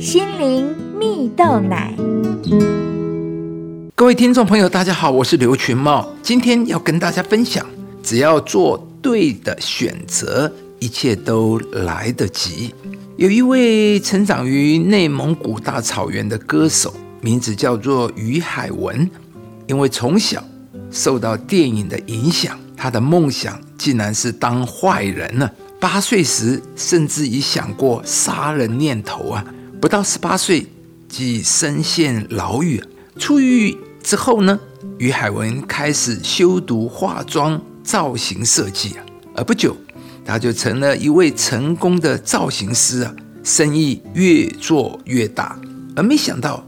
心灵蜜豆奶。各位听众朋友，大家好，我是刘群茂，今天要跟大家分享，只要做对的选择，一切都来得及。有一位成长于内蒙古大草原的歌手，名字叫做于海文，因为从小受到电影的影响，他的梦想竟然是当坏人呢。八岁时，甚至已想过杀人念头啊！不到十八岁，即身陷牢狱。出狱之后呢，于海文开始修读化妆造型设计啊，而不久。他就成了一位成功的造型师啊，生意越做越大，而没想到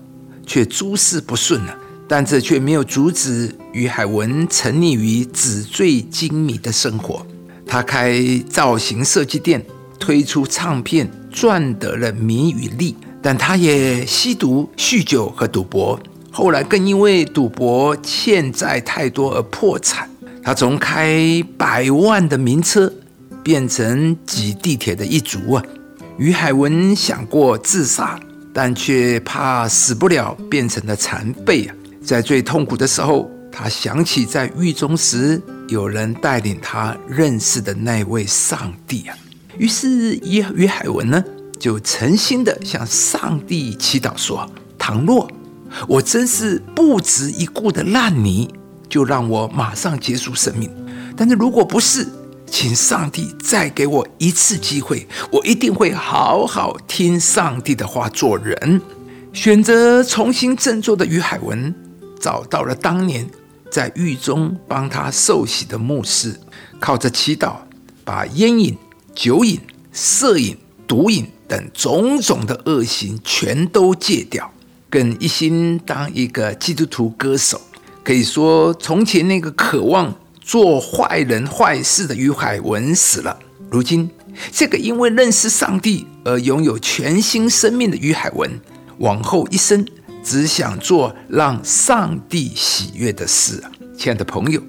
却诸事不顺了。但这却没有阻止于海文沉溺于纸醉金迷的生活。他开造型设计店，推出唱片，赚得了名与利。但他也吸毒、酗酒和赌博，后来更因为赌博欠债太多而破产。他从开百万的名车。变成挤地铁的一族啊！于海文想过自杀，但却怕死不了，变成了残废啊！在最痛苦的时候，他想起在狱中时有人带领他认识的那位上帝啊！于是于于海文呢，就诚心的向上帝祈祷说：“倘若我真是不值一顾的烂泥，就让我马上结束生命；但是如果不是，”请上帝再给我一次机会，我一定会好好听上帝的话做人。选择重新振作的于海文，找到了当年在狱中帮他受洗的牧师，靠着祈祷，把烟瘾、酒瘾、色瘾、毒瘾等种种的恶行全都戒掉，更一心当一个基督徒歌手。可以说，从前那个渴望。做坏人坏事的于海文死了。如今，这个因为认识上帝而拥有全新生命的于海文，往后一生只想做让上帝喜悦的事啊！亲爱的朋友，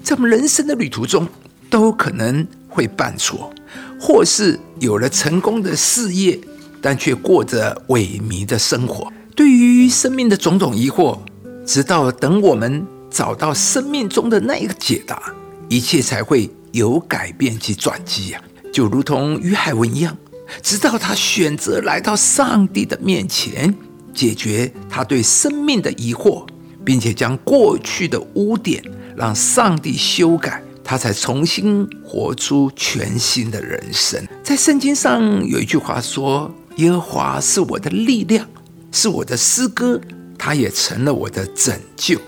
在我们人生的旅途中，都可能会犯错，或是有了成功的事业，但却过着萎靡的生活。对于生命的种种疑惑，直到等我们。找到生命中的那一个解答，一切才会有改变及转机呀！就如同于海文一样，直到他选择来到上帝的面前，解决他对生命的疑惑，并且将过去的污点让上帝修改，他才重新活出全新的人生。在圣经上有一句话说：“耶和华是我的力量，是我的诗歌，他也成了我的拯救。”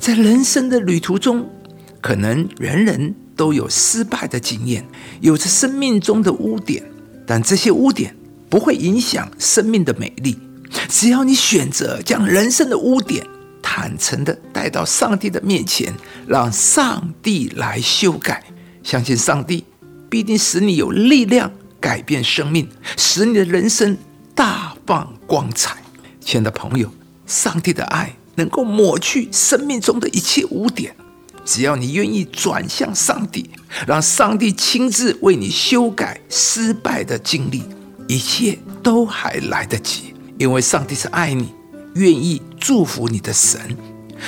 在人生的旅途中，可能人人都有失败的经验，有着生命中的污点，但这些污点不会影响生命的美丽。只要你选择将人生的污点坦诚的带到上帝的面前，让上帝来修改，相信上帝必定使你有力量改变生命，使你的人生大放光彩。亲爱的朋友，上帝的爱。能够抹去生命中的一切污点，只要你愿意转向上帝，让上帝亲自为你修改失败的经历，一切都还来得及。因为上帝是爱你、愿意祝福你的神。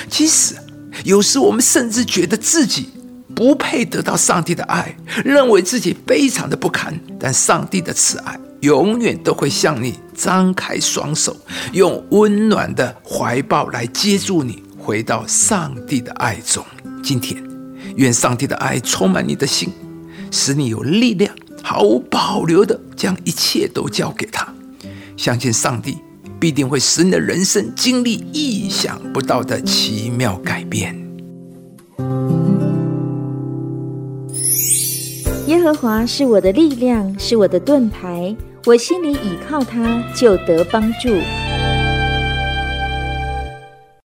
其实有时我们甚至觉得自己不配得到上帝的爱，认为自己非常的不堪，但上帝的慈爱。永远都会向你张开双手，用温暖的怀抱来接住你，回到上帝的爱中。今天，愿上帝的爱充满你的心，使你有力量，毫无保留的将一切都交给他。相信上帝必定会使你的人生经历意想不到的奇妙改变。耶和华是我的力量，是我的盾牌。我心里倚靠他，就得帮助。